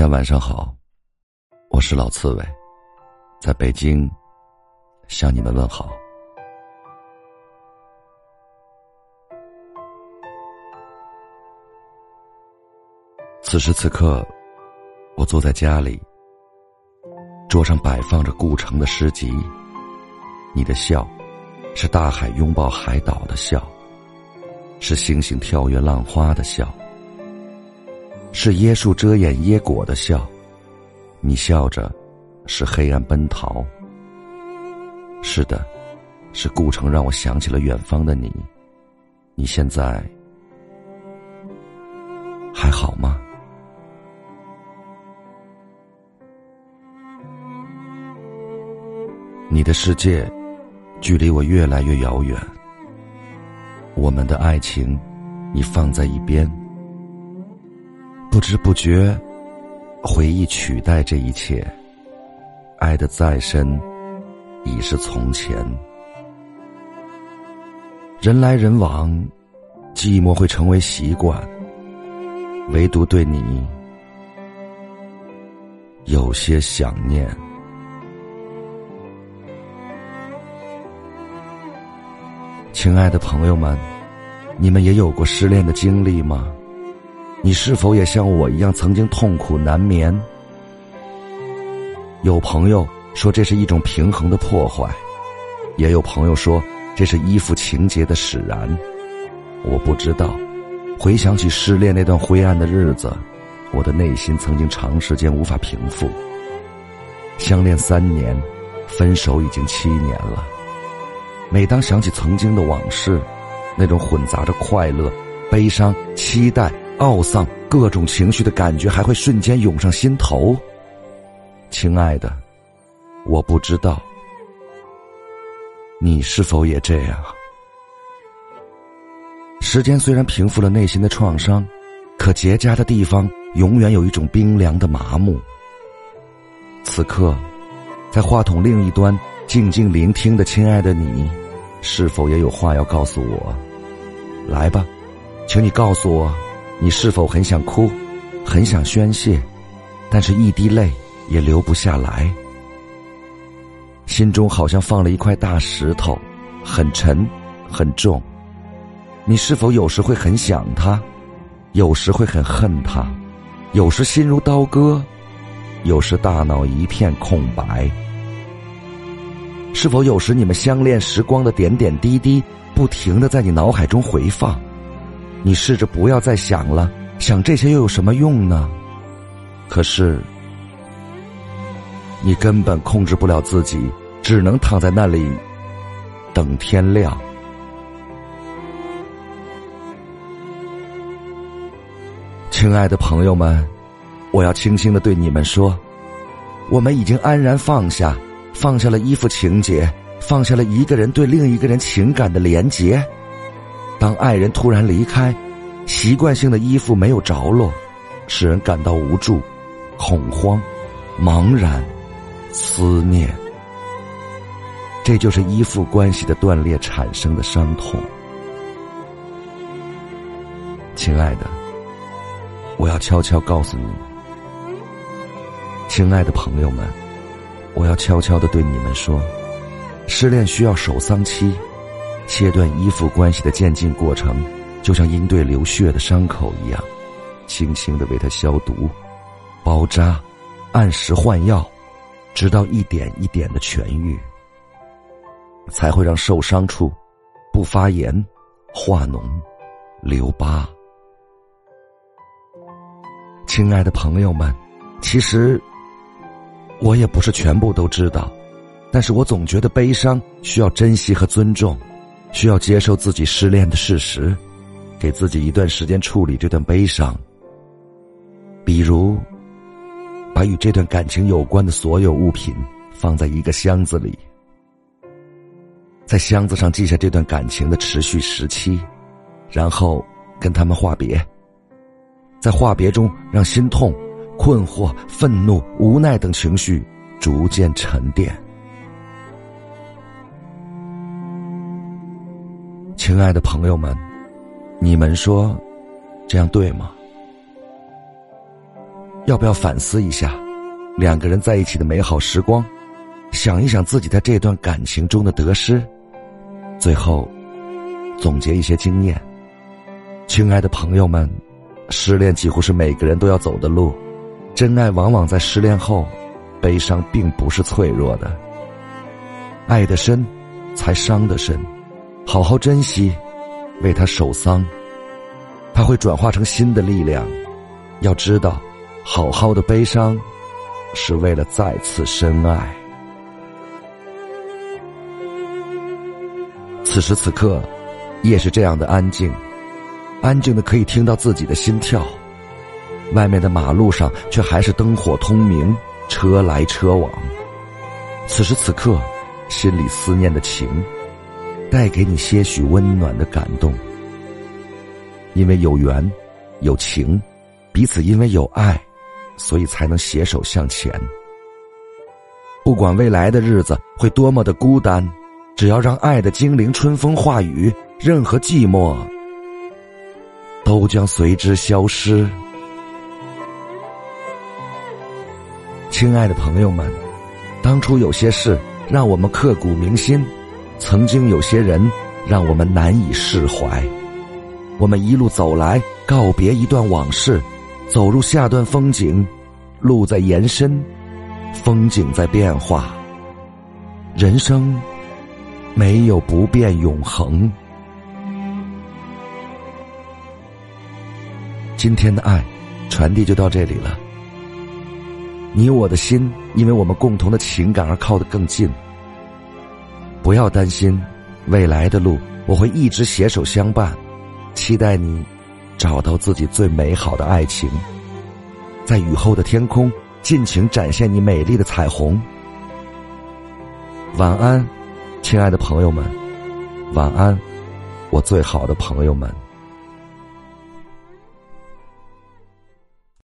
大家晚上好，我是老刺猬，在北京向你们问好。此时此刻，我坐在家里，桌上摆放着顾城的诗集。你的笑，是大海拥抱海岛的笑，是星星跳跃浪花的笑。是椰树遮掩椰果的笑，你笑着，是黑暗奔逃。是的，是顾城让我想起了远方的你。你现在还好吗？你的世界距离我越来越遥远，我们的爱情你放在一边。不知不觉，回忆取代这一切。爱的再深，已是从前。人来人往，寂寞会成为习惯。唯独对你，有些想念。亲爱的朋友们，你们也有过失恋的经历吗？你是否也像我一样曾经痛苦难眠？有朋友说这是一种平衡的破坏，也有朋友说这是依附情节的使然。我不知道。回想起失恋那段灰暗的日子，我的内心曾经长时间无法平复。相恋三年，分手已经七年了。每当想起曾经的往事，那种混杂着快乐、悲伤、期待。懊丧，各种情绪的感觉还会瞬间涌上心头。亲爱的，我不知道你是否也这样。时间虽然平复了内心的创伤，可结痂的地方永远有一种冰凉的麻木。此刻，在话筒另一端静静聆听的亲爱的你，是否也有话要告诉我？来吧，请你告诉我。你是否很想哭，很想宣泄，但是一滴泪也流不下来，心中好像放了一块大石头，很沉，很重。你是否有时会很想他，有时会很恨他，有时心如刀割，有时大脑一片空白？是否有时你们相恋时光的点点滴滴，不停的在你脑海中回放？你试着不要再想了，想这些又有什么用呢？可是，你根本控制不了自己，只能躺在那里等天亮。亲爱的朋友们，我要轻轻的对你们说，我们已经安然放下，放下了依附情节，放下了一个人对另一个人情感的连结。当爱人突然离开，习惯性的依附没有着落，使人感到无助、恐慌、茫然、思念。这就是依附关系的断裂产生的伤痛。亲爱的，我要悄悄告诉你，亲爱的朋友们，我要悄悄的对你们说，失恋需要守丧期。切断依附关系的渐进过程，就像应对流血的伤口一样，轻轻的为它消毒、包扎、按时换药，直到一点一点的痊愈，才会让受伤处不发炎、化脓、留疤。亲爱的朋友们，其实我也不是全部都知道，但是我总觉得悲伤需要珍惜和尊重。需要接受自己失恋的事实，给自己一段时间处理这段悲伤。比如，把与这段感情有关的所有物品放在一个箱子里，在箱子上记下这段感情的持续时期，然后跟他们话别。在话别中，让心痛、困惑、愤怒、无奈等情绪逐渐沉淀。亲爱的朋友们，你们说，这样对吗？要不要反思一下，两个人在一起的美好时光？想一想自己在这段感情中的得失，最后总结一些经验。亲爱的朋友们，失恋几乎是每个人都要走的路，真爱往往在失恋后，悲伤并不是脆弱的。爱的深，才伤的深，好好珍惜，为他守丧，他会转化成新的力量。要知道，好好的悲伤，是为了再次深爱。此时此刻，夜是这样的安静，安静的可以听到自己的心跳。外面的马路上却还是灯火通明，车来车往。此时此刻，心里思念的情，带给你些许温暖的感动。因为有缘，有情，彼此因为有爱，所以才能携手向前。不管未来的日子会多么的孤单。只要让爱的精灵春风化雨，任何寂寞都将随之消失。亲爱的朋友们，当初有些事让我们刻骨铭心，曾经有些人让我们难以释怀。我们一路走来，告别一段往事，走入下段风景。路在延伸，风景在变化，人生。没有不变永恒。今天的爱传递就到这里了。你我的心，因为我们共同的情感而靠得更近。不要担心，未来的路我会一直携手相伴。期待你找到自己最美好的爱情，在雨后的天空尽情展现你美丽的彩虹。晚安。亲爱的朋友们，晚安，我最好的朋友们。